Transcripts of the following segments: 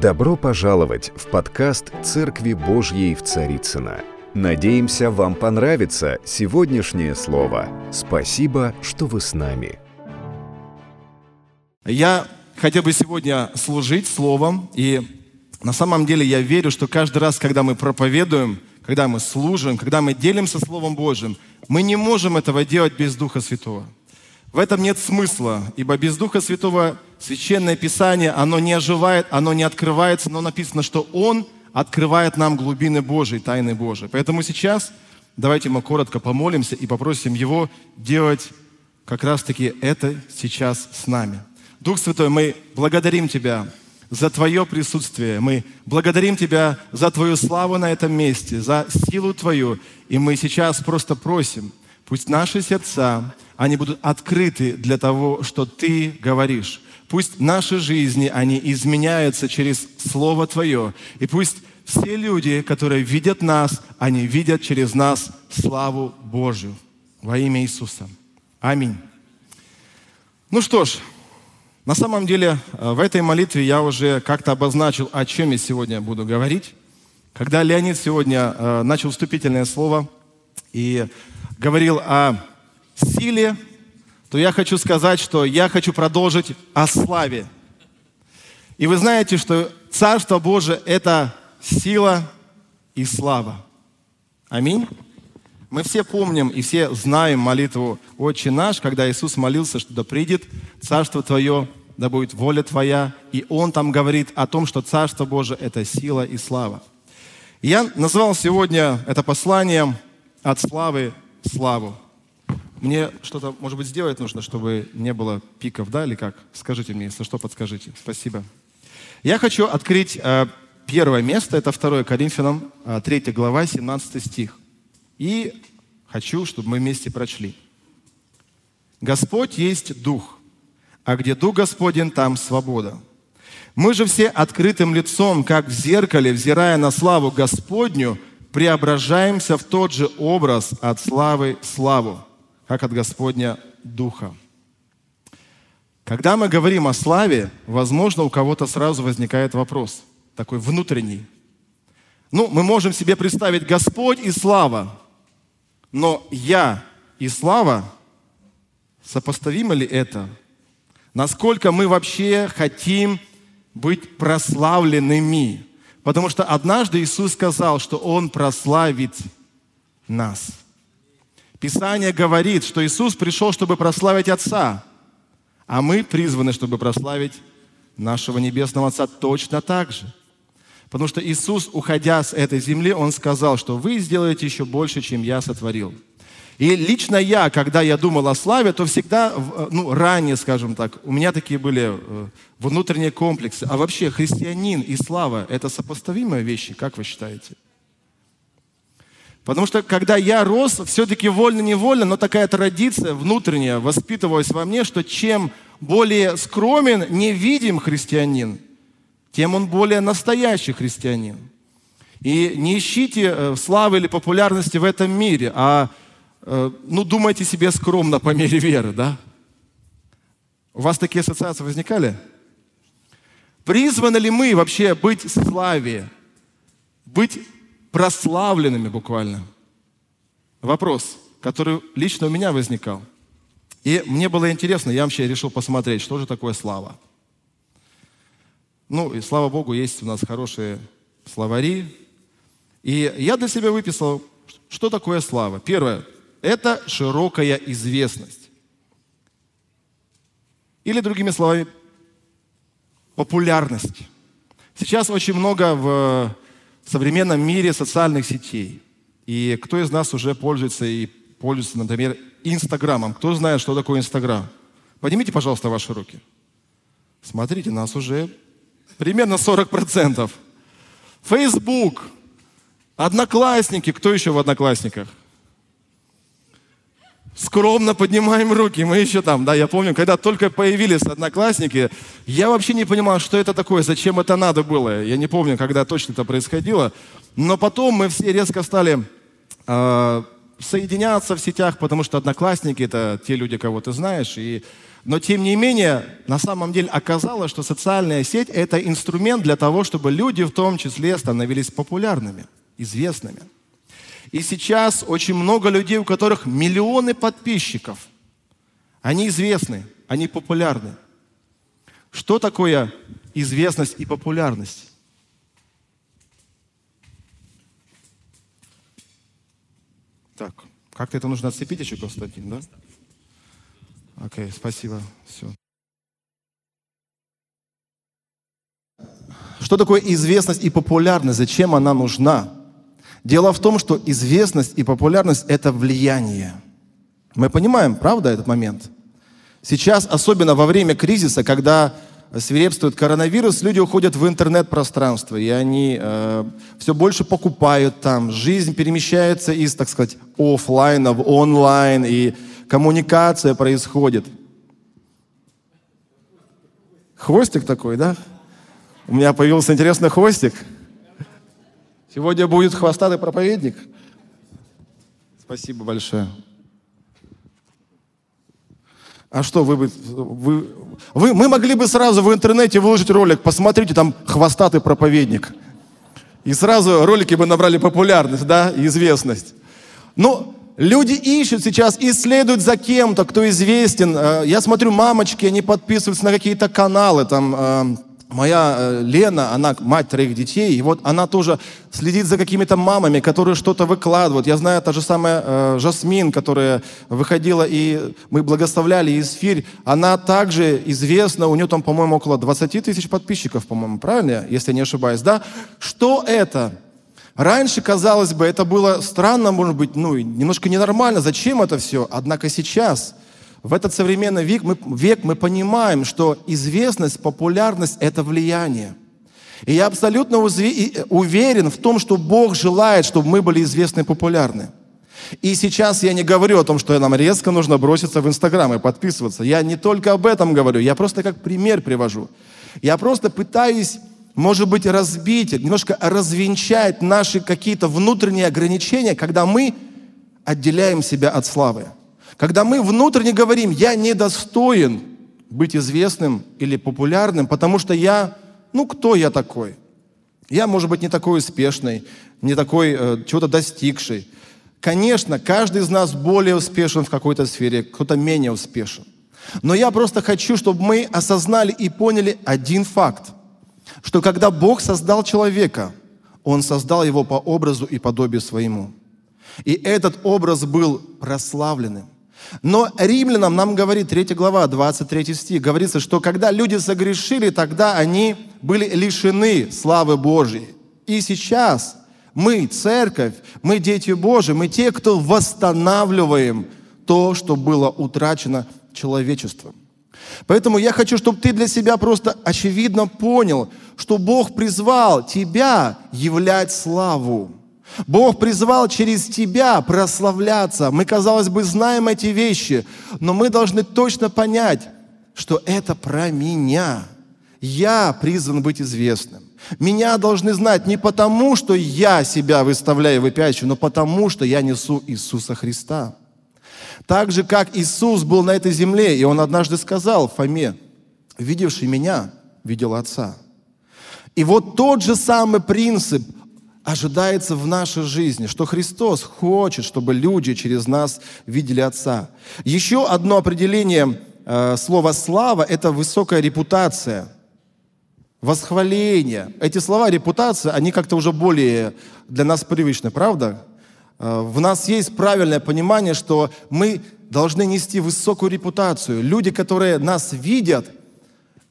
Добро пожаловать в подкаст «Церкви Божьей в Царицына. Надеемся, вам понравится сегодняшнее слово. Спасибо, что вы с нами. Я хотел бы сегодня служить словом, и на самом деле я верю, что каждый раз, когда мы проповедуем, когда мы служим, когда мы делимся Словом Божьим, мы не можем этого делать без Духа Святого. В этом нет смысла, ибо без Духа Святого Священное Писание, оно не оживает, оно не открывается, но написано, что Он открывает нам глубины Божьей, тайны Божьей. Поэтому сейчас давайте мы коротко помолимся и попросим Его делать как раз-таки это сейчас с нами. Дух Святой, мы благодарим Тебя за Твое присутствие. Мы благодарим Тебя за Твою славу на этом месте, за силу Твою. И мы сейчас просто просим, пусть наши сердца, они будут открыты для того, что Ты говоришь. Пусть наши жизни, они изменяются через Слово Твое. И пусть все люди, которые видят нас, они видят через нас славу Божью. Во имя Иисуса. Аминь. Ну что ж, на самом деле в этой молитве я уже как-то обозначил, о чем я сегодня буду говорить. Когда Леонид сегодня э, начал вступительное слово и говорил о силе, то я хочу сказать, что я хочу продолжить о славе. И вы знаете, что Царство Божие – это сила и слава. Аминь. Мы все помним и все знаем молитву «Отче наш», когда Иисус молился, что да придет Царство Твое, да будет воля Твоя. И Он там говорит о том, что Царство Божие – это сила и слава. я назвал сегодня это послание «От славы славу». Мне что-то, может быть, сделать нужно, чтобы не было пиков, да, или как? Скажите мне, если что, подскажите. Спасибо. Я хочу открыть э, первое место, это 2 Коринфянам, э, 3 глава, 17 стих. И хочу, чтобы мы вместе прочли. «Господь есть Дух, а где Дух Господень, там свобода. Мы же все открытым лицом, как в зеркале, взирая на славу Господню, преображаемся в тот же образ от славы в славу, как от Господня Духа. Когда мы говорим о славе, возможно, у кого-то сразу возникает вопрос, такой внутренний. Ну, мы можем себе представить Господь и слава, но я и слава, сопоставимо ли это? Насколько мы вообще хотим быть прославленными? Потому что однажды Иисус сказал, что Он прославит нас – Писание говорит, что Иисус пришел, чтобы прославить Отца, а мы призваны, чтобы прославить нашего Небесного Отца точно так же. Потому что Иисус, уходя с этой земли, Он сказал, что вы сделаете еще больше, чем я сотворил. И лично я, когда я думал о славе, то всегда, ну, ранее, скажем так, у меня такие были э, внутренние комплексы. А вообще христианин и слава – это сопоставимые вещи, как вы считаете? Потому что когда я рос, все-таки вольно-невольно, но такая традиция внутренняя воспитывалась во мне, что чем более скромен, невидим христианин, тем он более настоящий христианин. И не ищите э, славы или популярности в этом мире, а э, ну, думайте себе скромно по мере веры, да? У вас такие ассоциации возникали? Призваны ли мы вообще быть славе, быть прославленными буквально. Вопрос, который лично у меня возникал. И мне было интересно, я вообще решил посмотреть, что же такое слава. Ну, и слава Богу, есть у нас хорошие словари. И я для себя выписал, что такое слава. Первое – это широкая известность. Или, другими словами, популярность. Сейчас очень много в современном мире социальных сетей. И кто из нас уже пользуется и пользуется, например, Инстаграмом? Кто знает, что такое Инстаграм? Поднимите, пожалуйста, ваши руки. Смотрите, нас уже примерно 40%. Фейсбук, Одноклассники. Кто еще в Одноклассниках? Скромно поднимаем руки, мы еще там, да, я помню, когда только появились одноклассники, я вообще не понимал, что это такое, зачем это надо было. Я не помню, когда точно это происходило, но потом мы все резко стали э, соединяться в сетях, потому что одноклассники это те люди, кого ты знаешь, и Но тем не менее, на самом деле оказалось, что социальная сеть – это инструмент для того, чтобы люди в том числе становились популярными, известными. И сейчас очень много людей, у которых миллионы подписчиков. Они известны, они популярны. Что такое известность и популярность? Так, как-то это нужно отцепить еще, Константин, да? Окей, okay, спасибо. Все. Что такое известность и популярность? Зачем она нужна? Дело в том, что известность и популярность – это влияние. Мы понимаем, правда, этот момент? Сейчас, особенно во время кризиса, когда свирепствует коронавирус, люди уходят в интернет-пространство, и они э, все больше покупают там. Жизнь перемещается из, так сказать, офлайна в онлайн, и коммуникация происходит. Хвостик такой, да? У меня появился интересный хвостик. Сегодня будет хвостатый проповедник. Спасибо большое. А что, вы, вы, вы, мы могли бы сразу в интернете выложить ролик, посмотрите, там хвостатый проповедник. И сразу ролики бы набрали популярность, да, известность. Но Люди ищут сейчас, исследуют за кем-то, кто известен. Э, я смотрю, мамочки, они подписываются на какие-то каналы, там, э, моя э, Лена, она мать троих детей, и вот она тоже следит за какими-то мамами, которые что-то выкладывают. Я знаю, та же самая э, Жасмин, которая выходила, и мы благословляли эфир, она также известна, у нее там, по-моему, около 20 тысяч подписчиков, по-моему, правильно, если я не ошибаюсь, да? Что это? Раньше, казалось бы, это было странно, может быть, ну, немножко ненормально. Зачем это все? Однако сейчас, в этот современный век мы, век мы понимаем, что известность, популярность – это влияние. И я абсолютно уверен в том, что Бог желает, чтобы мы были известны и популярны. И сейчас я не говорю о том, что нам резко нужно броситься в Инстаграм и подписываться. Я не только об этом говорю, я просто как пример привожу. Я просто пытаюсь может быть, разбить, немножко развенчать наши какие-то внутренние ограничения, когда мы отделяем себя от славы. Когда мы внутренне говорим, я недостоин быть известным или популярным, потому что я, ну кто я такой? Я, может быть, не такой успешный, не такой э, чего-то достигший. Конечно, каждый из нас более успешен в какой-то сфере, кто-то менее успешен. Но я просто хочу, чтобы мы осознали и поняли один факт что когда Бог создал человека, Он создал его по образу и подобию своему. И этот образ был прославленным. Но римлянам нам говорит 3 глава, 23 стих, говорится, что когда люди согрешили, тогда они были лишены славы Божьей. И сейчас мы, церковь, мы дети Божьи, мы те, кто восстанавливаем то, что было утрачено человечеством. Поэтому я хочу, чтобы ты для себя просто очевидно понял, что Бог призвал тебя являть славу. Бог призвал через тебя прославляться. Мы, казалось бы, знаем эти вещи, но мы должны точно понять, что это про меня. Я призван быть известным. Меня должны знать не потому, что я себя выставляю и выпячиваю, но потому, что я несу Иисуса Христа. Так же, как Иисус был на этой земле, и Он однажды сказал Фоме, видевший меня, видел Отца. И вот тот же самый принцип ожидается в нашей жизни, что Христос хочет, чтобы люди через нас видели Отца. Еще одно определение э, слова «слава» – это высокая репутация, восхваление. Эти слова «репутация», они как-то уже более для нас привычны, правда? Э, в нас есть правильное понимание, что мы должны нести высокую репутацию. Люди, которые нас видят,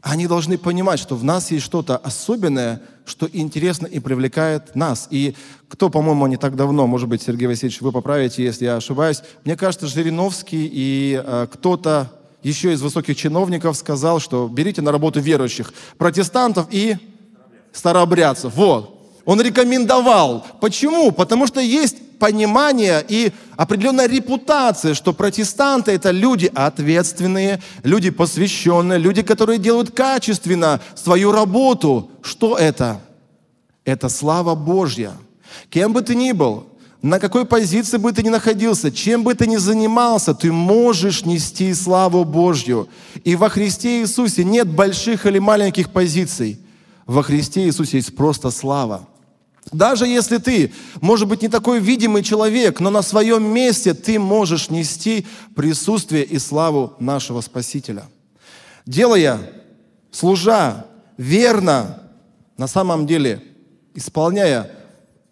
они должны понимать, что в нас есть что-то особенное, что интересно и привлекает нас. И кто, по-моему, не так давно, может быть, Сергей Васильевич, вы поправите, если я ошибаюсь, мне кажется, Жириновский и э, кто-то еще из высоких чиновников сказал, что берите на работу верующих, протестантов и старообрядцев. Вот. Он рекомендовал. Почему? Потому что есть понимание и определенная репутация, что протестанты это люди ответственные, люди посвященные, люди, которые делают качественно свою работу. Что это? Это слава Божья. Кем бы ты ни был, на какой позиции бы ты ни находился, чем бы ты ни занимался, ты можешь нести славу Божью. И во Христе Иисусе нет больших или маленьких позиций. Во Христе Иисусе есть просто слава. Даже если ты, может быть, не такой видимый человек, но на своем месте ты можешь нести присутствие и славу нашего Спасителя. Делая, служа верно, на самом деле, исполняя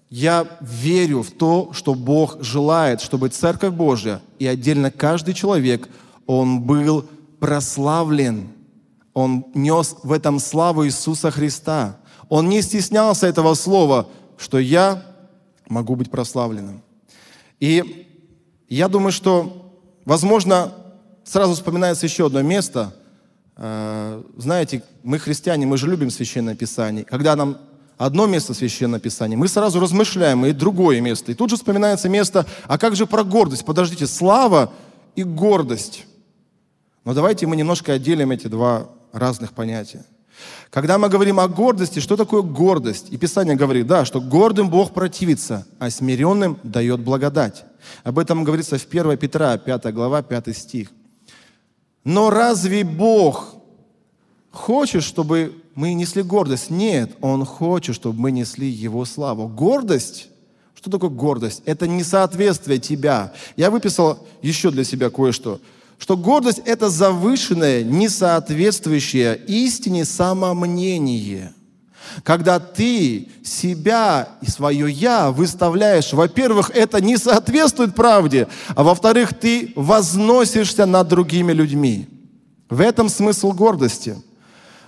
я верю в то, что Бог желает, чтобы Церковь Божья и отдельно каждый человек, он был прославлен. Он нес в этом славу Иисуса Христа. Он не стеснялся этого слова, что я могу быть прославленным. И я думаю, что, возможно, сразу вспоминается еще одно место. Э, знаете, мы христиане, мы же любим Священное Писание. Когда нам одно место Священного Писания, мы сразу размышляем, и другое место. И тут же вспоминается место, а как же про гордость? Подождите, слава и гордость. Но давайте мы немножко отделим эти два разных понятия. Когда мы говорим о гордости, что такое гордость? И Писание говорит, да, что гордым Бог противится, а смиренным дает благодать. Об этом говорится в 1 Петра, 5 глава, 5 стих. Но разве Бог хочет, чтобы мы несли гордость. Нет, Он хочет, чтобы мы несли Его славу. Гордость, что такое гордость? Это несоответствие тебя. Я выписал еще для себя кое-что. Что гордость – это завышенное, несоответствующее истине самомнение. Когда ты себя и свое «я» выставляешь, во-первых, это не соответствует правде, а во-вторых, ты возносишься над другими людьми. В этом смысл гордости –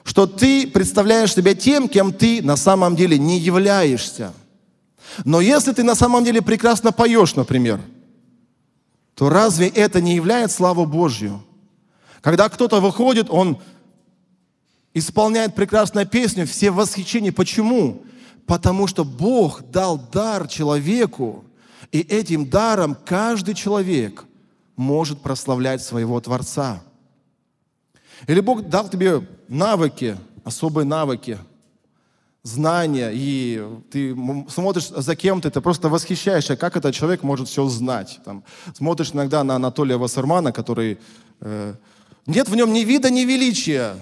что ты представляешь себя тем, кем ты на самом деле не являешься. Но если ты на самом деле прекрасно поешь, например, то разве это не является славу Божью? Когда кто-то выходит, он исполняет прекрасную песню, все в восхищении. Почему? Потому что Бог дал дар человеку, и этим даром каждый человек может прославлять своего Творца. Или Бог дал тебе навыки, особые навыки, знания, и ты смотришь за кем-то, ты просто восхищаешься, как этот человек может все знать. Там, смотришь иногда на Анатолия Вассермана, который... Э, нет в нем ни вида, ни величия.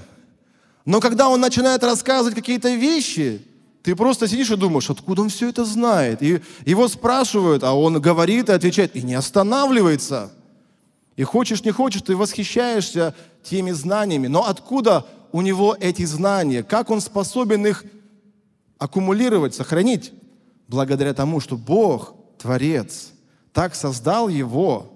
Но когда он начинает рассказывать какие-то вещи, ты просто сидишь и думаешь, откуда он все это знает. И его спрашивают, а он говорит и отвечает, и не останавливается. И хочешь, не хочешь, ты восхищаешься теми знаниями. Но откуда у него эти знания, как он способен их аккумулировать, сохранить, благодаря тому, что Бог, Творец, так создал его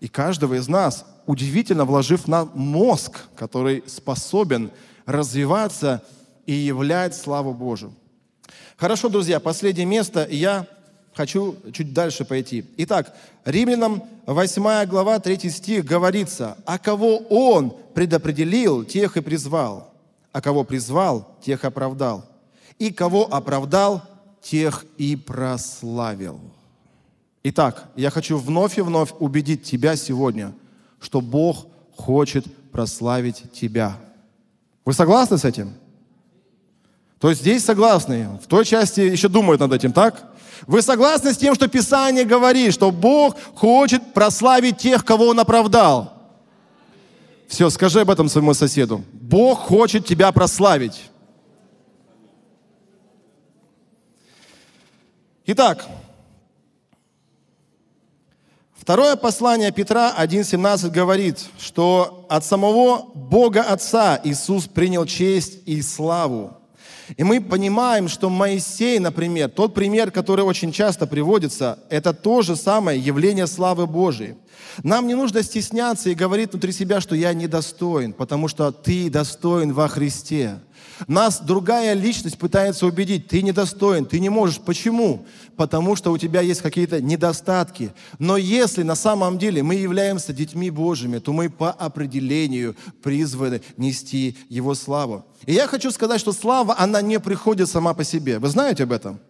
и каждого из нас, удивительно вложив на мозг, который способен развиваться и являть славу Божию. Хорошо, друзья, последнее место. Я хочу чуть дальше пойти. Итак, Римлянам 8 глава 3 стих говорится, «А кого Он предопределил, тех и призвал, а кого призвал, тех оправдал, и кого оправдал, тех и прославил». Итак, я хочу вновь и вновь убедить тебя сегодня, что Бог хочет прославить тебя. Вы согласны с этим? То есть здесь согласны, в той части еще думают над этим, так? Вы согласны с тем, что Писание говорит, что Бог хочет прославить тех, кого Он оправдал? Все, скажи об этом своему соседу. Бог хочет тебя прославить. Итак, второе послание Петра 1.17 говорит, что от самого Бога Отца Иисус принял честь и славу. И мы понимаем, что Моисей, например, тот пример, который очень часто приводится, это то же самое явление славы Божией. Нам не нужно стесняться и говорить внутри себя, что я недостоин, потому что ты достоин во Христе. Нас другая личность пытается убедить, ты недостоин, ты не можешь. Почему? Потому что у тебя есть какие-то недостатки. Но если на самом деле мы являемся детьми Божьими, то мы по определению призваны нести Его славу. И я хочу сказать, что слава, она не приходит сама по себе. Вы знаете об этом?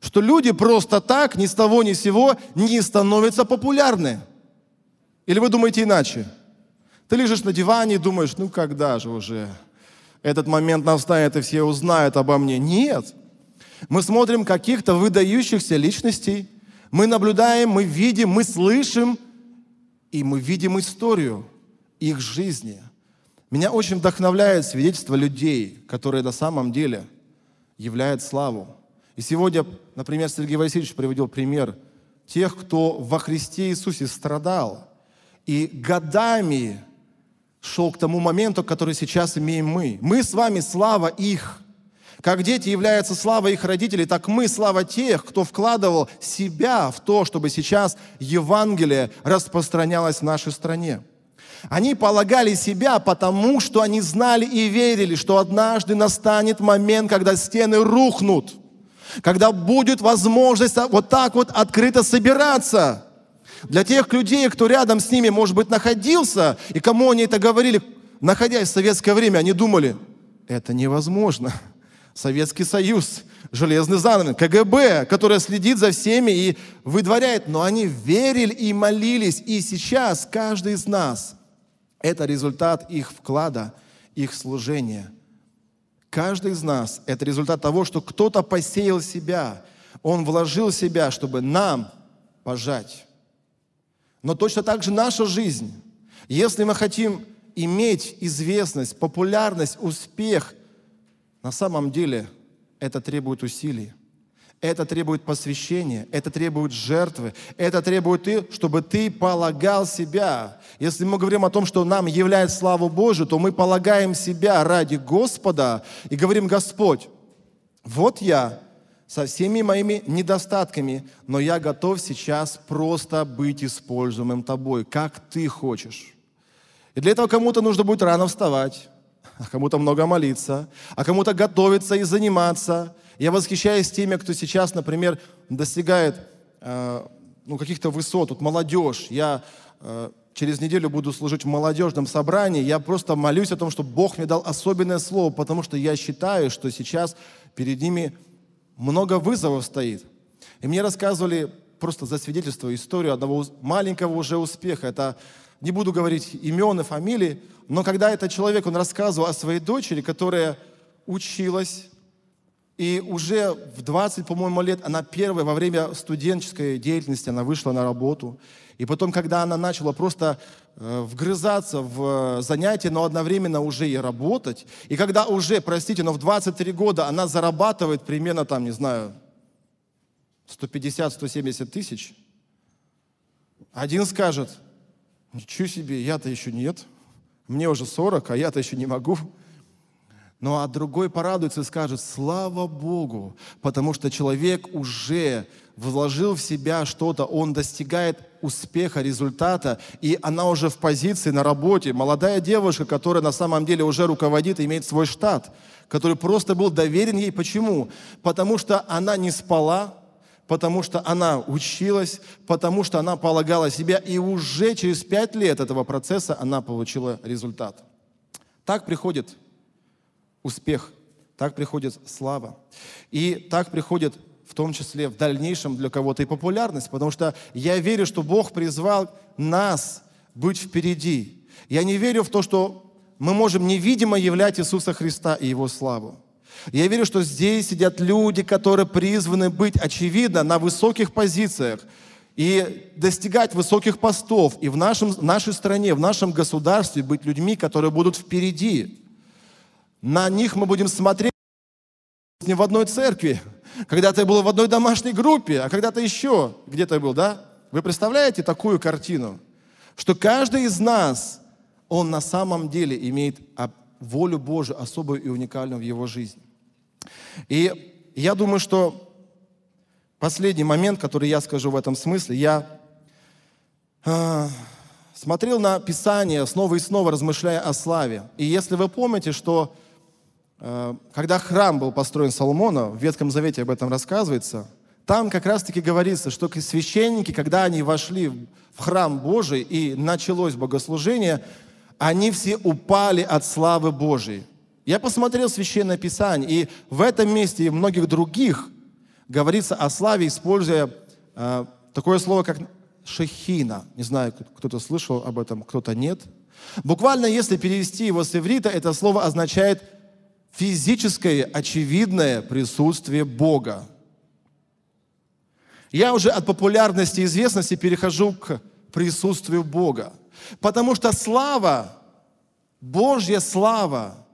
Что люди просто так, ни с того ни с сего, не становятся популярны. Или вы думаете иначе? Ты лежишь на диване и думаешь, ну когда же уже этот момент настанет и все узнают обо мне? Нет. Мы смотрим каких-то выдающихся личностей, Мы наблюдаем, мы видим, мы слышим, и мы видим историю их жизни. Меня очень вдохновляет свидетельство людей, которые на самом деле являют славу. И сегодня, например, Сергей Васильевич приводил пример тех, кто во Христе Иисусе страдал и годами шел к тому моменту, который сейчас имеем мы. Мы с вами слава их. Как дети являются слава их родителей, так мы слава тех, кто вкладывал себя в то, чтобы сейчас Евангелие распространялось в нашей стране. Они полагали себя, потому что они знали и верили, что однажды настанет момент, когда стены рухнут, когда будет возможность вот так вот открыто собираться. Для тех людей, кто рядом с ними, может быть, находился, и кому они это говорили, находясь в советское время, они думали, это невозможно. Советский Союз, железный занавес, КГБ, которая следит за всеми и выдворяет. Но они верили и молились. И сейчас каждый из нас – это результат их вклада, их служения. Каждый из нас – это результат того, что кто-то посеял себя, он вложил себя, чтобы нам пожать. Но точно так же наша жизнь. Если мы хотим иметь известность, популярность, успех – на самом деле это требует усилий. Это требует посвящения, это требует жертвы, это требует, чтобы ты полагал себя. Если мы говорим о том, что нам является славу Божию, то мы полагаем себя ради Господа и говорим, Господь, вот я со всеми моими недостатками, но я готов сейчас просто быть используемым тобой, как ты хочешь. И для этого кому-то нужно будет рано вставать, а кому-то много молиться, а кому-то готовиться и заниматься. Я восхищаюсь теми, кто сейчас, например, достигает э, ну, каких-то высот. Вот молодежь. Я э, через неделю буду служить в молодежном собрании. Я просто молюсь о том, чтобы Бог мне дал особенное слово, потому что я считаю, что сейчас перед ними много вызовов стоит. И мне рассказывали просто за свидетельство историю одного маленького уже успеха. Это не буду говорить имен и фамилии, но когда этот человек, он рассказывал о своей дочери, которая училась, и уже в 20, по-моему, лет она первая во время студенческой деятельности, она вышла на работу. И потом, когда она начала просто э, вгрызаться в занятия, но одновременно уже и работать, и когда уже, простите, но в 23 года она зарабатывает примерно там, не знаю, 150-170 тысяч, один скажет – Ничего себе, я-то еще нет. Мне уже 40, а я-то еще не могу. Ну а другой порадуется и скажет, слава Богу, потому что человек уже вложил в себя что-то, он достигает успеха, результата, и она уже в позиции на работе. Молодая девушка, которая на самом деле уже руководит, имеет свой штат, который просто был доверен ей. Почему? Потому что она не спала, потому что она училась, потому что она полагала себя, и уже через пять лет этого процесса она получила результат. Так приходит успех, так приходит слава. И так приходит в том числе в дальнейшем для кого-то и популярность, потому что я верю, что Бог призвал нас быть впереди. Я не верю в то, что мы можем невидимо являть Иисуса Христа и Его славу. Я верю, что здесь сидят люди, которые призваны быть, очевидно, на высоких позициях и достигать высоких постов и в нашем, нашей стране, в нашем государстве быть людьми, которые будут впереди. На них мы будем смотреть не в одной церкви. Когда-то я был в одной домашней группе, а когда-то еще где-то был, да? Вы представляете такую картину? Что каждый из нас, он на самом деле имеет волю Божию особую и уникальную в его жизни. И я думаю, что последний момент, который я скажу в этом смысле, я э, смотрел на Писание снова и снова, размышляя о славе. И если вы помните, что когда храм был построен Соломона, в Ветхом Завете об этом рассказывается, там как раз-таки говорится, что священники, когда они вошли в храм Божий и началось богослужение, они все упали от славы Божией. Я посмотрел Священное Писание, и в этом месте и многих других говорится о славе, используя э, такое слово, как шехина. Не знаю, кто-то слышал об этом, кто-то нет. Буквально, если перевести его с иврита, это слово означает физическое, очевидное присутствие Бога. Я уже от популярности и известности перехожу к присутствию Бога. Потому что слава, Божья слава,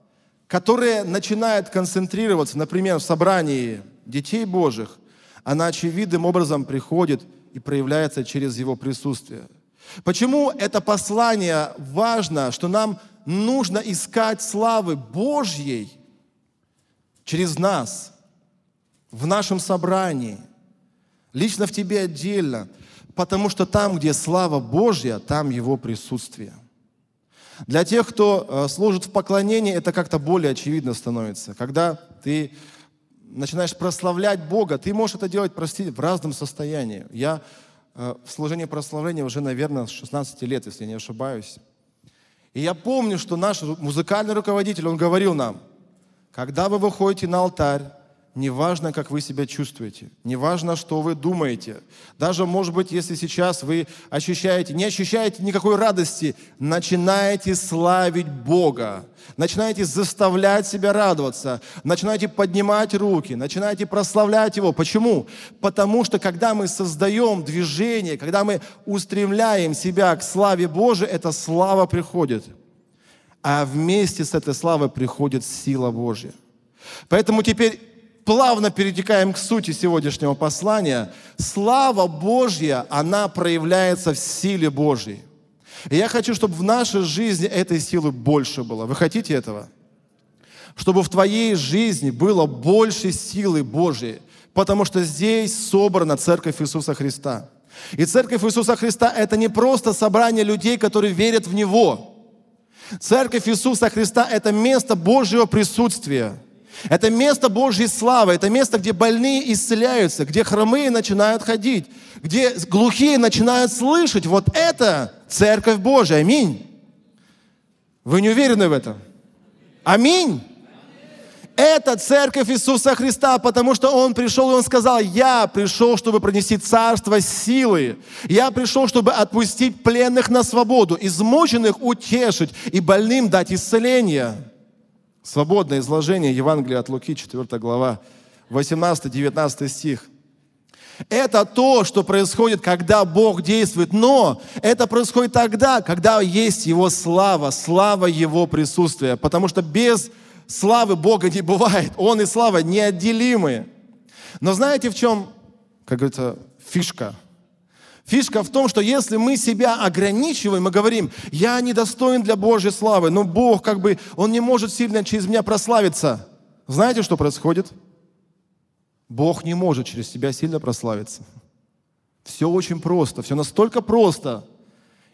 которая начинает концентрироваться, например, в собрании детей Божьих, она очевидным образом приходит и проявляется через Его присутствие. Почему это послание важно, что нам нужно искать славы Божьей через нас, в нашем собрании, лично в тебе отдельно, потому что там, где слава Божья, там Его присутствие. Для тех, кто э, служит в поклонении, это как-то более очевидно становится. Когда ты начинаешь прославлять Бога, ты можешь это делать, простите, в разном состоянии. Я э, в служении прославления уже, наверное, с 16 лет, если не ошибаюсь. И я помню, что наш музыкальный руководитель, он говорил нам, когда вы выходите на алтарь, Неважно, как вы себя чувствуете, неважно, что вы думаете. Даже, может быть, если сейчас вы ощущаете, не ощущаете никакой радости, начинаете славить Бога, начинаете заставлять себя радоваться, начинаете поднимать руки, начинаете прославлять Его. Почему? Потому что когда мы создаем движение, когда мы устремляем себя к славе Божией, эта слава приходит. А вместе с этой славой приходит сила Божья. Поэтому теперь плавно перетекаем к сути сегодняшнего послания. Слава Божья, она проявляется в силе Божьей. И я хочу, чтобы в нашей жизни этой силы больше было. Вы хотите этого? Чтобы в твоей жизни было больше силы Божьей, потому что здесь собрана Церковь Иисуса Христа. И Церковь Иисуса Христа – это не просто собрание людей, которые верят в Него. Церковь Иисуса Христа – это место Божьего присутствия – это место Божьей славы, это место, где больные исцеляются, где хромые начинают ходить, где глухие начинают слышать. Вот это Церковь Божия. Аминь. Вы не уверены в этом? Аминь. Это церковь Иисуса Христа, потому что Он пришел, и Он сказал, я пришел, чтобы пронести царство силы. Я пришел, чтобы отпустить пленных на свободу, измученных утешить и больным дать исцеление. Свободное изложение Евангелия от Луки, 4 глава, 18-19 стих. Это то, что происходит, когда Бог действует, но это происходит тогда, когда есть Его слава, слава Его присутствия, потому что без славы Бога не бывает. Он и слава неотделимы. Но знаете, в чем, как говорится, фишка? Фишка в том, что если мы себя ограничиваем и говорим, я недостоин для Божьей славы, но Бог как бы, Он не может сильно через меня прославиться. Знаете, что происходит? Бог не может через тебя сильно прославиться. Все очень просто, все настолько просто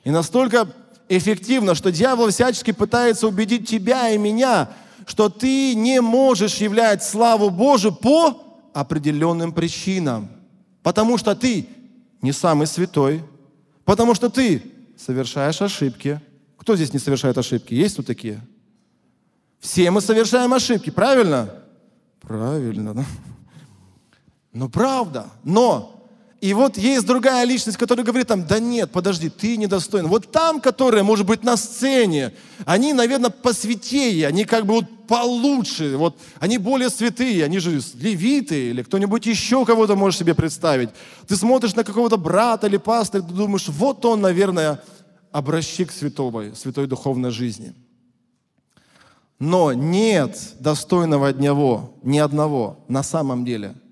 и настолько эффективно, что дьявол всячески пытается убедить тебя и меня, что ты не можешь являть славу Божию по определенным причинам. Потому что ты не самый святой, потому что ты совершаешь ошибки. Кто здесь не совершает ошибки? Есть тут такие? Все мы совершаем ошибки, правильно? Правильно, да? Ну, правда. Но и вот есть другая личность, которая говорит там, да нет, подожди, ты недостоин. Вот там, которые, может быть, на сцене, они, наверное, посвятее, они как бы вот получше, вот они более святые, они же левиты или кто-нибудь еще кого-то можешь себе представить. Ты смотришь на какого-то брата или пастыря, ты думаешь, вот он, наверное, образчик святого, святой духовной жизни. Но нет достойного одного, ни одного на самом деле –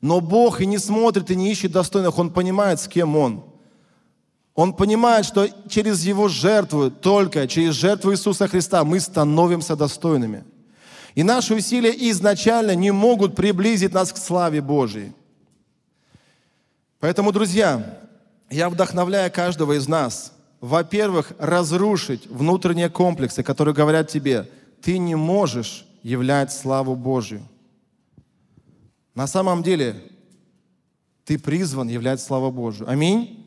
но Бог и не смотрит, и не ищет достойных. Он понимает, с кем Он. Он понимает, что через Его жертву, только через жертву Иисуса Христа мы становимся достойными. И наши усилия изначально не могут приблизить нас к славе Божьей. Поэтому, друзья, я вдохновляю каждого из нас, во-первых, разрушить внутренние комплексы, которые говорят тебе, ты не можешь являть славу Божью. На самом деле, ты призван являть славу Божию. Аминь?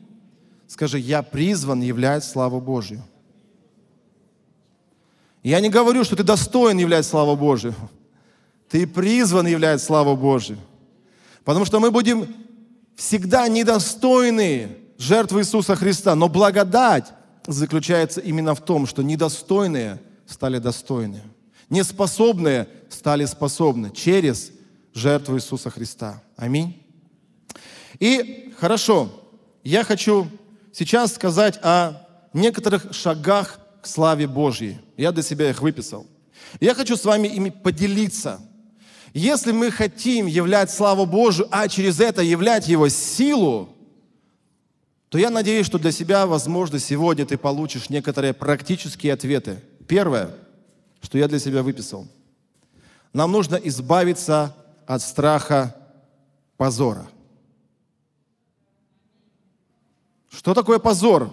Скажи, я призван являть славу Божию. Я не говорю, что ты достоин являть славу Божию. Ты призван являть славу Божию. Потому что мы будем всегда недостойны жертвы Иисуса Христа. Но благодать заключается именно в том, что недостойные стали достойны. Неспособные стали способны через жертву Иисуса Христа. Аминь. И хорошо, я хочу сейчас сказать о некоторых шагах к славе Божьей. Я для себя их выписал. Я хочу с вами ими поделиться. Если мы хотим являть славу Божию, а через это являть Его силу, то я надеюсь, что для себя, возможно, сегодня ты получишь некоторые практические ответы. Первое, что я для себя выписал. Нам нужно избавиться от страха позора. Что такое позор?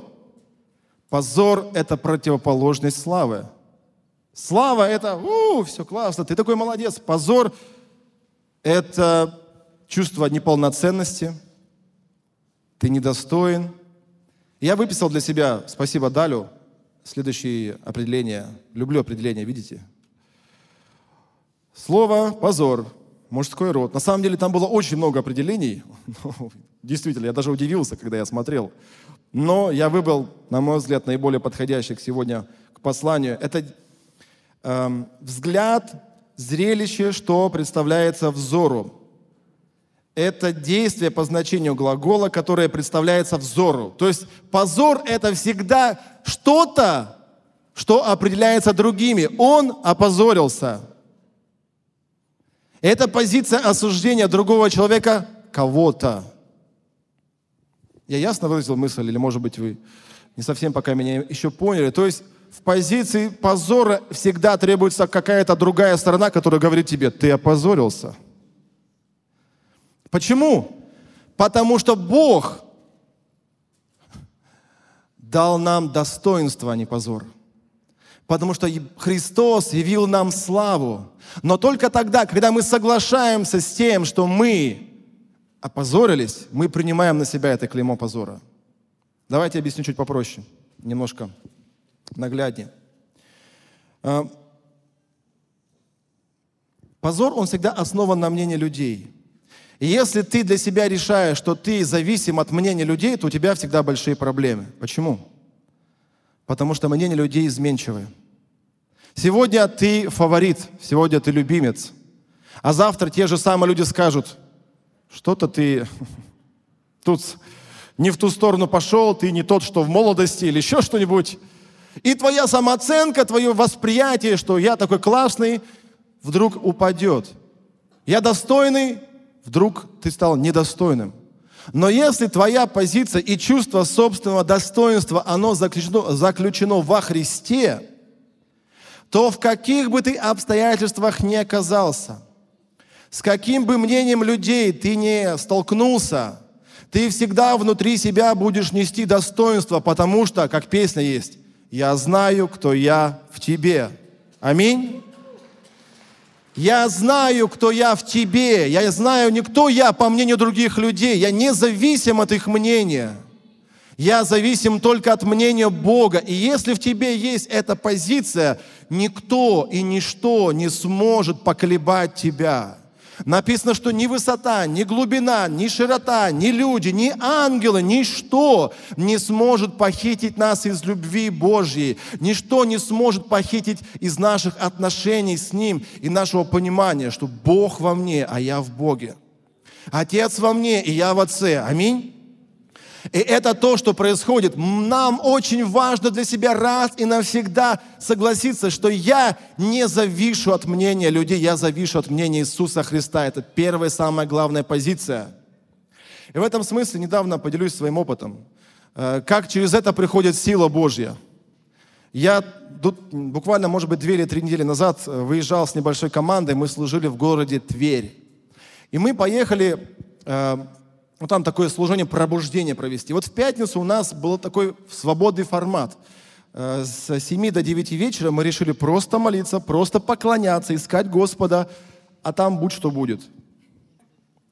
Позор – это противоположность славы. Слава – это, у, все классно, ты такой молодец. Позор – это чувство неполноценности, ты недостоин. Я выписал для себя, спасибо Далю, следующее определение. Люблю определение, видите? Слово «позор», мужской род. На самом деле там было очень много определений. Действительно, я даже удивился, когда я смотрел. Но я выбрал, на мой взгляд, наиболее подходящих сегодня к посланию. Это э, взгляд, зрелище, что представляется взору. Это действие по значению глагола, которое представляется взору. То есть позор – это всегда что-то, что определяется другими. Он опозорился. Это позиция осуждения другого человека кого-то. Я ясно выразил мысль, или, может быть, вы не совсем пока меня еще поняли. То есть в позиции позора всегда требуется какая-то другая сторона, которая говорит тебе, ты опозорился. Почему? Потому что Бог дал нам достоинство, а не позор. Потому что Христос явил нам славу. Но только тогда, когда мы соглашаемся с тем, что мы опозорились, мы принимаем на себя это клеймо позора. Давайте объясню чуть попроще, немножко нагляднее. А, позор, он всегда основан на мнении людей. И если ты для себя решаешь, что ты зависим от мнения людей, то у тебя всегда большие проблемы. Почему? Потому что мнение людей изменчивое. Сегодня ты фаворит, сегодня ты любимец. А завтра те же самые люди скажут, что-то ты тут не в ту сторону пошел, ты не тот, что в молодости или еще что-нибудь. И твоя самооценка, твое восприятие, что я такой классный, вдруг упадет. Я достойный, вдруг ты стал недостойным. Но если твоя позиция и чувство собственного достоинства, оно заключено, заключено во Христе, то в каких бы ты обстоятельствах ни оказался – с каким бы мнением людей ты не столкнулся, ты всегда внутри себя будешь нести достоинство, потому что, как песня есть, «Я знаю, кто я в тебе». Аминь. Я знаю, кто я в тебе. Я знаю, не кто я по мнению других людей. Я не зависим от их мнения. Я зависим только от мнения Бога. И если в тебе есть эта позиция, никто и ничто не сможет поколебать тебя. Написано, что ни высота, ни глубина, ни широта, ни люди, ни ангелы, ничто не сможет похитить нас из любви Божьей. Ничто не сможет похитить из наших отношений с Ним и нашего понимания, что Бог во мне, а я в Боге. Отец во мне, и я в Отце. Аминь. И это то, что происходит. Нам очень важно для себя раз и навсегда согласиться, что я не завишу от мнения людей, я завишу от мнения Иисуса Христа. Это первая, самая главная позиция. И в этом смысле недавно поделюсь своим опытом. Э, как через это приходит сила Божья. Я тут буквально, может быть, две или три недели назад э, выезжал с небольшой командой, мы служили в городе Тверь. И мы поехали э, ну, там такое служение пробуждения провести. Вот в пятницу у нас был такой свободный формат. Э, с 7 до 9 вечера мы решили просто молиться, просто поклоняться, искать Господа, а там будь что будет.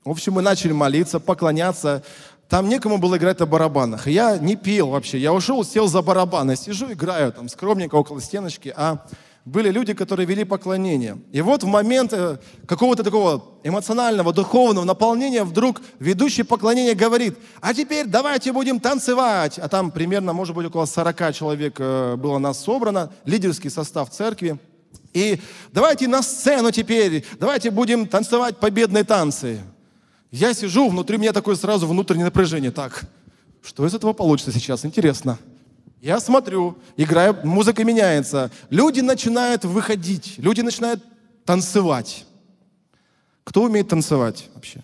В общем, мы начали молиться, поклоняться. Там некому было играть на барабанах. Я не пел вообще. Я ушел, сел за барабаны, сижу, играю там скромненько около стеночки, а были люди, которые вели поклонение. И вот в момент э, какого-то такого эмоционального, духовного наполнения вдруг ведущий поклонение говорит, а теперь давайте будем танцевать. А там примерно, может быть, около 40 человек э, было нас собрано, лидерский состав церкви. И давайте на сцену теперь, давайте будем танцевать победные танцы. Я сижу, внутри меня такое сразу внутреннее напряжение. Так, что из этого получится сейчас? Интересно. Я смотрю, играю, музыка меняется. Люди начинают выходить, люди начинают танцевать. Кто умеет танцевать вообще?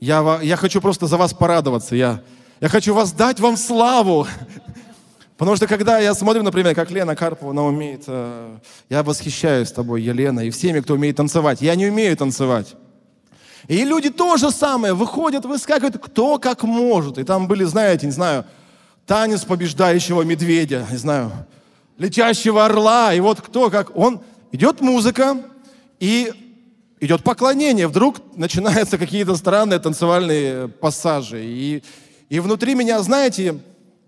Я, я хочу просто за вас порадоваться. Я, я хочу воздать вам славу. Потому что когда я смотрю, например, как Лена Карпова, она умеет, э, я восхищаюсь тобой, Елена, и всеми, кто умеет танцевать. Я не умею танцевать. И люди то же самое, выходят, выскакивают, кто как может. И там были, знаете, не знаю, танец побеждающего медведя, не знаю, летящего орла. И вот кто как, он, идет музыка, и идет поклонение. Вдруг начинаются какие-то странные танцевальные пассажи. И, и внутри меня, знаете,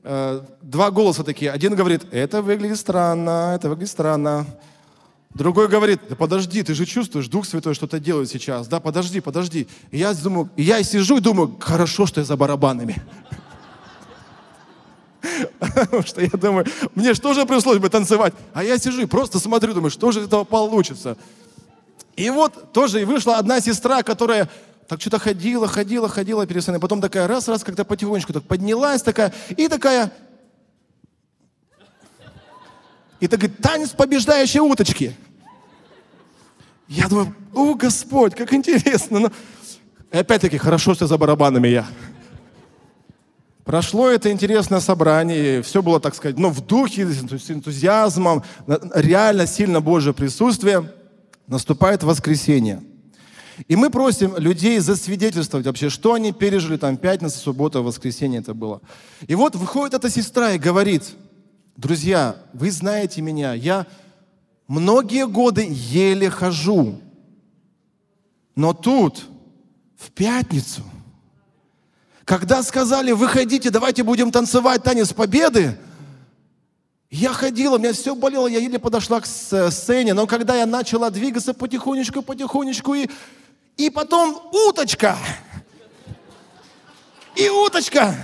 э, два голоса такие. Один говорит, это выглядит странно, это выглядит странно. Другой говорит, да подожди, ты же чувствуешь, Дух Святой что-то делает сейчас. Да, подожди, подожди. И я думаю, и я сижу и думаю, хорошо, что я за барабанами. Потому что я думаю, мне что же пришлось бы танцевать? А я сижу и просто смотрю, думаю, что же этого получится? И вот тоже и вышла одна сестра, которая так что-то ходила, ходила, ходила перед сценой. Потом такая раз, раз, как-то потихонечку так поднялась такая, и такая... И так говорит, танец побеждающей уточки. Я думаю, о, Господь, как интересно. Но... И опять-таки, хорошо, что за барабанами я. Прошло это интересное собрание, все было, так сказать, ну, в духе, с энтузиазмом, реально сильно Божье присутствие. Наступает воскресенье. И мы просим людей засвидетельствовать вообще, что они пережили там пятница, суббота, воскресенье это было. И вот выходит эта сестра и говорит, друзья, вы знаете меня, я многие годы еле хожу, но тут, в пятницу, когда сказали, выходите, давайте будем танцевать танец победы, я ходила, у меня все болело, я еле подошла к сцене, но когда я начала двигаться потихонечку, потихонечку, и, и потом уточка, и уточка,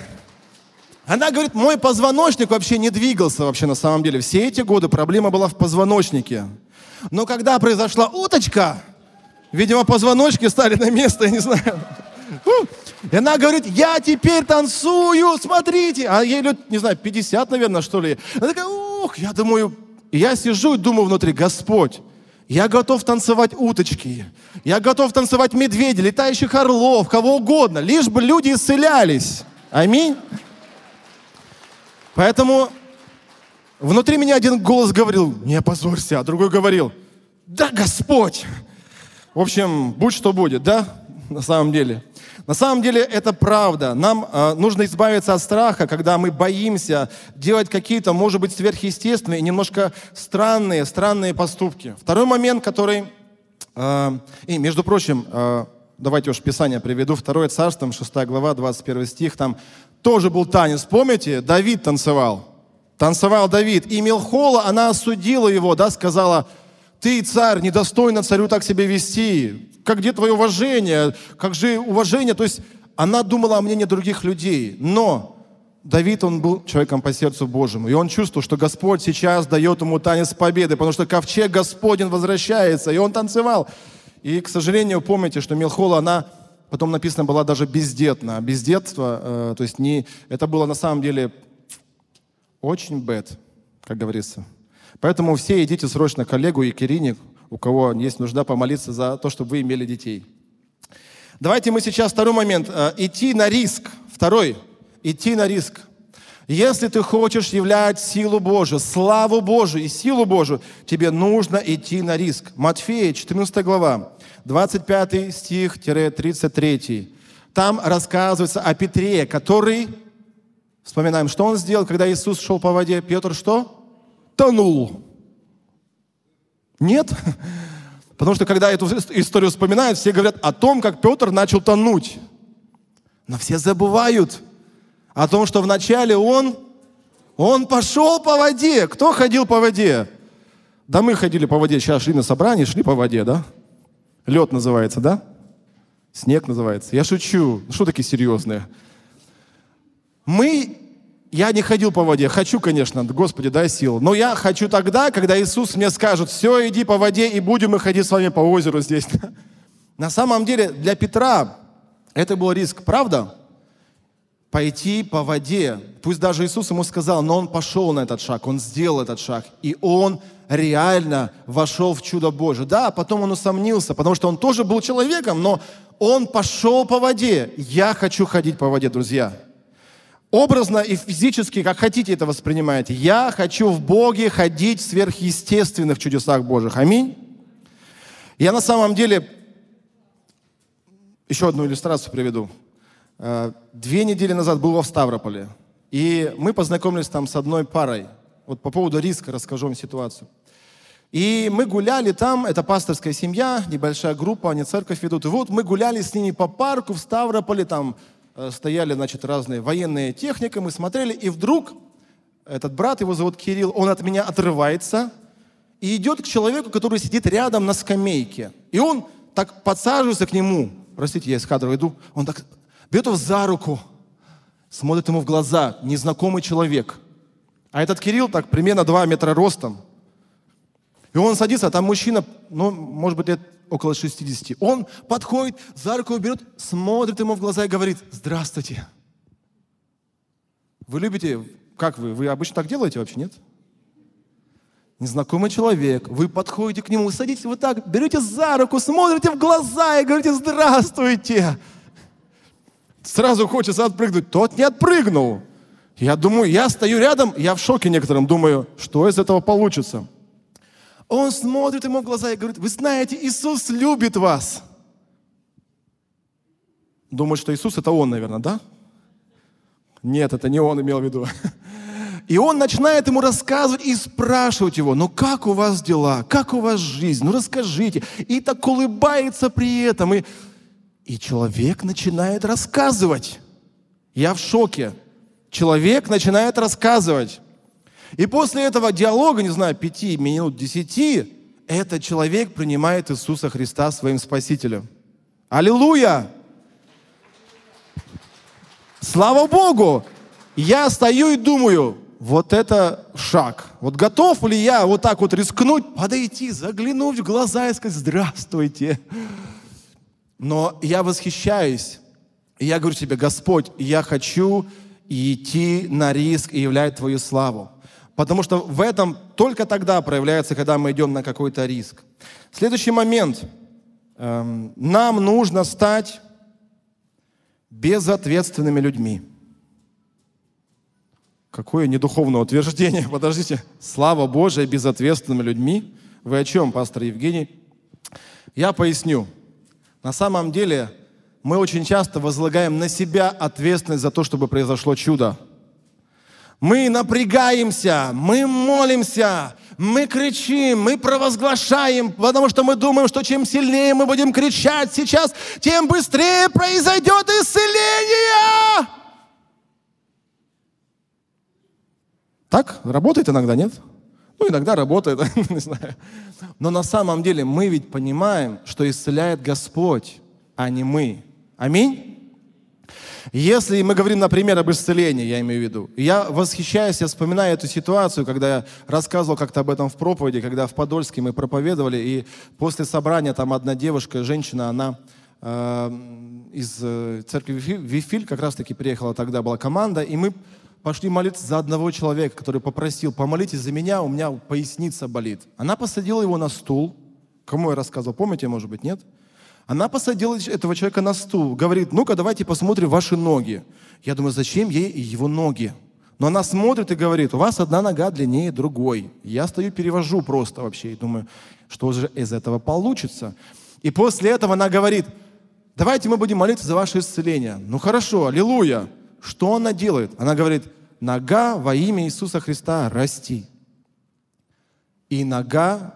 она говорит, мой позвоночник вообще не двигался вообще на самом деле. Все эти годы проблема была в позвоночнике. Но когда произошла уточка, видимо, позвоночки стали на место, я не знаю. И она говорит, я теперь танцую, смотрите. А ей лет, не знаю, 50, наверное, что ли. Она такая, ух, я думаю, я сижу и думаю внутри, Господь, я готов танцевать уточки, я готов танцевать медведей, летающих орлов, кого угодно, лишь бы люди исцелялись. Аминь. Поэтому внутри меня один голос говорил, не опозорься, а другой говорил, да, Господь. В общем, будь что будет, да, на самом деле. На самом деле это правда. Нам э, нужно избавиться от страха, когда мы боимся делать какие-то, может быть, сверхъестественные, немножко странные, странные поступки. Второй момент, который... Э, и, между прочим, э, давайте уж Писание приведу. Второе царство, 6 глава, 21 стих. Там тоже был танец, помните? Давид танцевал. Танцевал Давид. И Милхола, она осудила его, да, сказала, ты, царь, недостойно царю так себя вести. Как где твое уважение? Как же уважение? То есть она думала о мнении других людей. Но Давид, он был человеком по сердцу Божьему. И он чувствовал, что Господь сейчас дает ему танец победы, потому что ковчег Господень возвращается. И он танцевал. И, к сожалению, помните, что Милхола, она потом написано была даже бездетна. Бездетство, э, то есть не, это было на самом деле очень bad, как говорится. Поэтому все идите срочно к коллегу и Кирине, у кого есть нужда помолиться за то, чтобы вы имели детей. Давайте мы сейчас второй момент. Э, идти на риск. Второй. Идти на риск. Если ты хочешь являть силу Божию, славу Божию и силу Божию, тебе нужно идти на риск. Матфея, 14 глава, 25 стих-33. Там рассказывается о Петре, который, вспоминаем, что он сделал, когда Иисус шел по воде. Петр что? тонул. Нет? Потому что когда эту историю вспоминают, все говорят о том, как Петр начал тонуть. Но все забывают о том, что вначале он, он пошел по воде. Кто ходил по воде? Да мы ходили по воде, сейчас шли на собрание, шли по воде, да? Лед называется, да? Снег называется. Я шучу. Что такие серьезные? Мы я не ходил по воде. Хочу, конечно, Господи, дай силу. Но я хочу тогда, когда Иисус мне скажет, все, иди по воде, и будем мы ходить с вами по озеру здесь. На самом деле для Петра это был риск, правда? Пойти по воде. Пусть даже Иисус ему сказал, но он пошел на этот шаг, он сделал этот шаг. И он реально вошел в чудо Божие. Да, потом он усомнился, потому что он тоже был человеком, но он пошел по воде. Я хочу ходить по воде, друзья. Образно и физически, как хотите это воспринимаете. Я хочу в Боге ходить в сверхъестественных чудесах Божьих. Аминь. Я на самом деле еще одну иллюстрацию приведу. Э, две недели назад был во Ставрополе. И мы познакомились там с одной парой. Вот по поводу риска расскажу вам ситуацию. И мы гуляли там, это пасторская семья, небольшая группа, они церковь ведут. И вот мы гуляли с ними по парку в Ставрополе, там стояли, значит, разные военные техники, мы смотрели, и вдруг этот брат, его зовут Кирилл, он от меня отрывается и идет к человеку, который сидит рядом на скамейке. И он так подсаживается к нему, простите, я из кадра иду, он так берет его за руку, смотрит ему в глаза, незнакомый человек. А этот Кирилл так примерно 2 метра ростом. И он садится, а там мужчина, ну, может быть, лет около 60. Он подходит, за руку берет, смотрит ему в глаза и говорит, здравствуйте. Вы любите, как вы, вы обычно так делаете вообще, нет? Незнакомый человек, вы подходите к нему, садитесь вот так, берете за руку, смотрите в глаза и говорите «Здравствуйте!» Сразу хочется отпрыгнуть. Тот не отпрыгнул. Я думаю, я стою рядом, я в шоке некоторым, думаю, что из этого получится. Он смотрит ему в глаза и говорит, вы знаете, Иисус любит вас. Думает, что Иисус это он, наверное, да? Нет, это не он имел в виду. И он начинает ему рассказывать и спрашивать его, ну как у вас дела, как у вас жизнь, ну расскажите. И так улыбается при этом. И, и человек начинает рассказывать. Я в шоке. Человек начинает рассказывать. И после этого диалога, не знаю, пяти минут, десяти, этот человек принимает Иисуса Христа своим Спасителем. Аллилуйя! Слава Богу! Я стою и думаю, вот это шаг. Вот готов ли я вот так вот рискнуть, подойти, заглянуть в глаза и сказать «Здравствуйте». Но я восхищаюсь. И я говорю тебе, Господь, я хочу идти на риск и являть Твою славу. Потому что в этом только тогда проявляется, когда мы идем на какой-то риск. Следующий момент. Эм, нам нужно стать безответственными людьми. Какое недуховное утверждение. Подождите. Слава Божия безответственными людьми. Вы о чем, пастор Евгений? Я поясню. На самом деле мы очень часто возлагаем на себя ответственность за то, чтобы произошло чудо. Мы напрягаемся, мы молимся, мы кричим, мы провозглашаем, потому что мы думаем, что чем сильнее мы будем кричать сейчас, тем быстрее произойдет исцеление. Так работает иногда, нет? Ну, иногда работает, не знаю. Но на самом деле мы ведь понимаем, что исцеляет Господь, а не мы. Аминь? Если мы говорим, например, об исцелении, я имею в виду, я восхищаюсь, я вспоминаю эту ситуацию, когда я рассказывал как-то об этом в проповеди, когда в Подольске мы проповедовали, и после собрания там одна девушка, женщина, она э, из э, церкви Вифиль как раз-таки приехала тогда, была команда, и мы пошли молиться за одного человека, который попросил, помолитесь за меня, у меня поясница болит. Она посадила его на стул, кому я рассказывал, помните, может быть, нет? Она посадила этого человека на стул, говорит, ну-ка давайте посмотрим ваши ноги. Я думаю, зачем ей его ноги? Но она смотрит и говорит, у вас одна нога длиннее другой. Я стою, перевожу просто вообще и думаю, что же из этого получится. И после этого она говорит, давайте мы будем молиться за ваше исцеление. Ну хорошо, аллилуйя. Что она делает? Она говорит, нога во имя Иисуса Христа расти. И нога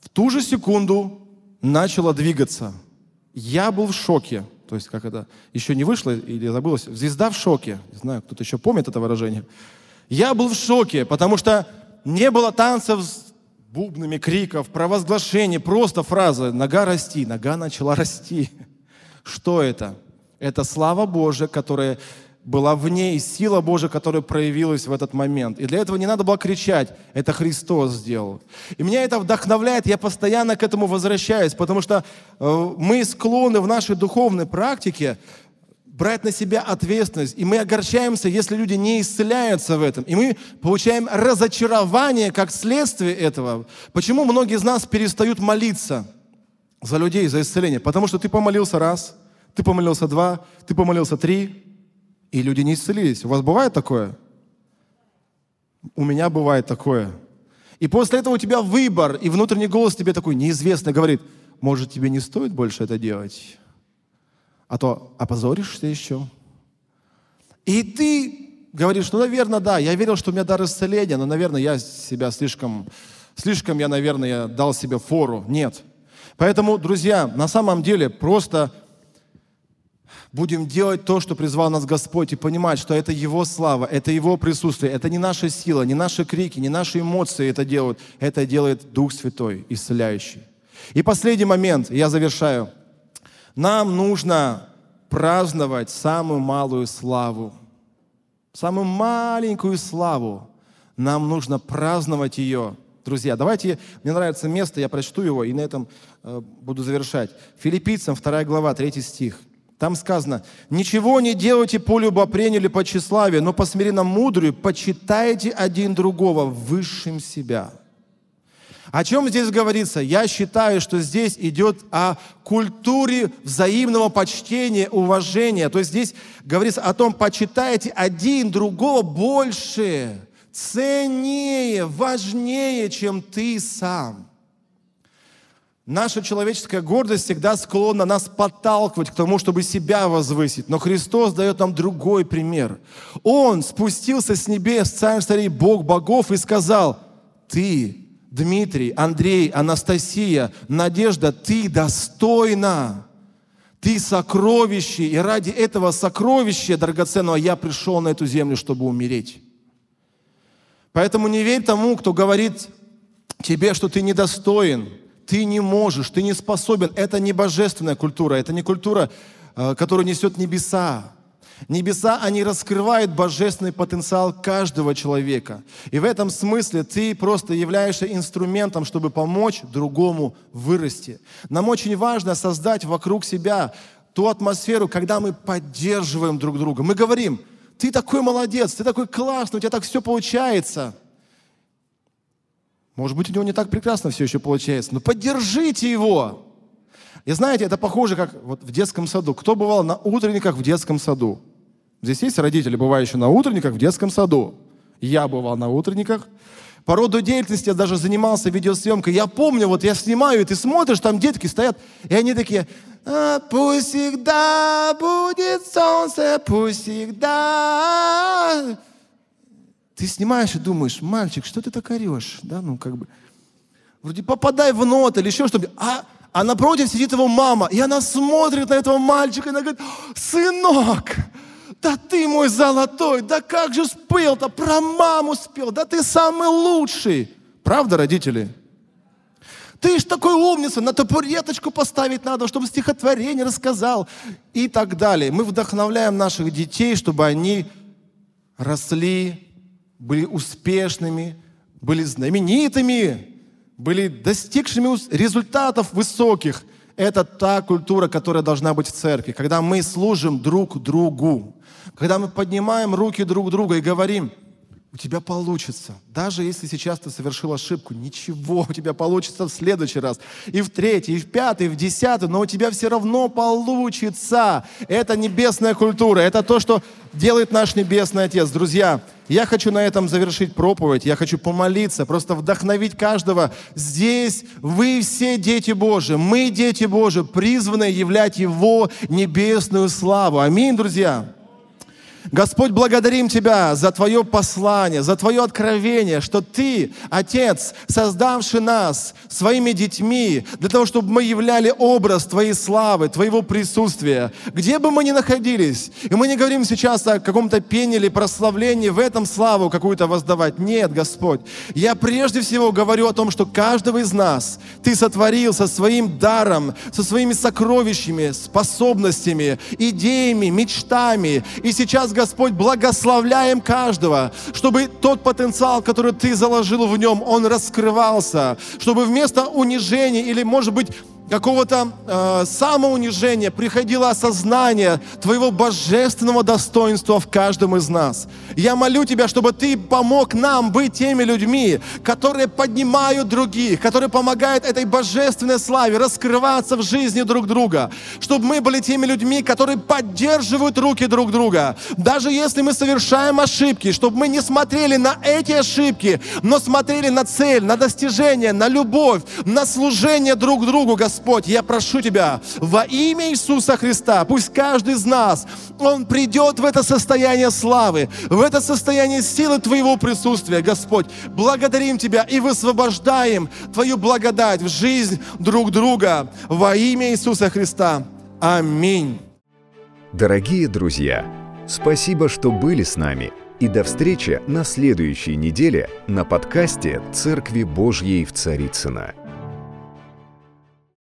в ту же секунду начала двигаться. Я был в шоке. То есть, как это, еще не вышло или забылось. Звезда в шоке. Не знаю, кто-то еще помнит это выражение. Я был в шоке, потому что не было танцев с бубнами, криков, провозглашений, просто фраза «нога расти», нога начала расти. Что это? Это слава Божия, которая была в ней сила Божия, которая проявилась в этот момент. И для этого не надо было кричать, это Христос сделал. И меня это вдохновляет, я постоянно к этому возвращаюсь, потому что э, мы склонны в нашей духовной практике брать на себя ответственность. И мы огорчаемся, если люди не исцеляются в этом. И мы получаем разочарование как следствие этого. Почему многие из нас перестают молиться за людей, за исцеление? Потому что ты помолился раз, ты помолился два, ты помолился три, и люди не исцелились. У вас бывает такое? У меня бывает такое. И после этого у тебя выбор, и внутренний голос тебе такой неизвестный говорит, может, тебе не стоит больше это делать? а то опозоришься еще. И ты говоришь, ну, наверное, да, я верил, что у меня дар исцеления, но, наверное, я себя слишком, слишком я, наверное, дал себе фору. Нет. Поэтому, друзья, на самом деле просто будем делать то, что призвал нас Господь, и понимать, что это Его слава, это Его присутствие, это не наша сила, не наши крики, не наши эмоции это делают, это делает Дух Святой, исцеляющий. И последний момент, я завершаю. Нам нужно праздновать самую малую славу. Самую маленькую славу. Нам нужно праздновать ее. Друзья, давайте, мне нравится место, я прочту его и на этом э, буду завершать. Филиппийцам 2 глава, 3 стих. Там сказано, «Ничего не делайте по любопрению или по тщеславию, но по смиренно мудрую почитайте один другого высшим себя». О чем здесь говорится? Я считаю, что здесь идет о культуре взаимного почтения, уважения. То есть здесь говорится о том, почитайте один другого больше, ценнее, важнее, чем ты сам. Наша человеческая гордость всегда склонна нас подталкивать к тому, чтобы себя возвысить. Но Христос дает нам другой пример. Он спустился с небес, царь царей, Бог богов, и сказал, ты Дмитрий, Андрей, Анастасия, Надежда, ты достойна. Ты сокровище, и ради этого сокровища драгоценного я пришел на эту землю, чтобы умереть. Поэтому не верь тому, кто говорит тебе, что ты недостоин, ты не можешь, ты не способен. Это не божественная культура, это не культура, э, которую несет небеса. Небеса, они раскрывают божественный потенциал каждого человека. И в этом смысле ты просто являешься инструментом, чтобы помочь другому вырасти. Нам очень важно создать вокруг себя ту атмосферу, когда мы поддерживаем друг друга. Мы говорим, ты такой молодец, ты такой классный, у тебя так все получается. Может быть, у него не так прекрасно все еще получается, но поддержите его. И знаете, это похоже, как вот в детском саду. Кто бывал на утренниках в детском саду? Здесь есть родители, бывающие на утренниках в детском саду. Я бывал на утренниках. По роду деятельности я даже занимался видеосъемкой. Я помню, вот я снимаю, и ты смотришь, там детки стоят, и они такие, а, пусть всегда будет солнце, пусть всегда. Ты снимаешь и думаешь, мальчик, что ты так орешь? Да, ну как бы, вроде попадай в нот или еще что-нибудь. А, а напротив сидит его мама, и она смотрит на этого мальчика, и она говорит, сынок, да ты мой золотой, да как же спел-то, про маму спел, да ты самый лучший. Правда, родители? Ты ж такой умница, на табуреточку поставить надо, чтобы стихотворение рассказал и так далее. Мы вдохновляем наших детей, чтобы они росли, были успешными, были знаменитыми, были достигшими результатов высоких. Это та культура, которая должна быть в церкви, когда мы служим друг другу. Когда мы поднимаем руки друг друга и говорим, у тебя получится. Даже если сейчас ты совершил ошибку, ничего, у тебя получится в следующий раз. И в третий, и в пятый, и в десятый, но у тебя все равно получится. Это небесная культура, это то, что делает наш Небесный Отец. Друзья, я хочу на этом завершить проповедь, я хочу помолиться, просто вдохновить каждого. Здесь вы все дети Божии, мы дети Божии, призваны являть Его небесную славу. Аминь, друзья. Господь, благодарим Тебя за Твое послание, за Твое откровение, что Ты, Отец, создавший нас своими детьми, для того, чтобы мы являли образ Твоей славы, Твоего присутствия, где бы мы ни находились. И мы не говорим сейчас о каком-то пении или прославлении, в этом славу какую-то воздавать. Нет, Господь. Я прежде всего говорю о том, что каждого из нас Ты сотворил со своим даром, со своими сокровищами, способностями, идеями, мечтами. И сейчас Господь, благословляем каждого, чтобы тот потенциал, который Ты заложил в нем, он раскрывался, чтобы вместо унижения или, может быть, какого-то э, самоунижения приходило осознание Твоего божественного достоинства в каждом из нас. Я молю Тебя, чтобы Ты помог нам быть теми людьми, которые поднимают других, которые помогают этой божественной славе раскрываться в жизни друг друга, чтобы мы были теми людьми, которые поддерживают руки друг друга. Даже если мы совершаем ошибки, чтобы мы не смотрели на эти ошибки, но смотрели на цель, на достижение, на любовь, на служение друг другу, Господь Господь, я прошу Тебя во имя Иисуса Христа, пусть каждый из нас, он придет в это состояние славы, в это состояние силы Твоего присутствия, Господь. Благодарим Тебя и высвобождаем Твою благодать в жизнь друг друга во имя Иисуса Христа. Аминь. Дорогие друзья, спасибо, что были с нами. И до встречи на следующей неделе на подкасте «Церкви Божьей в Царицына.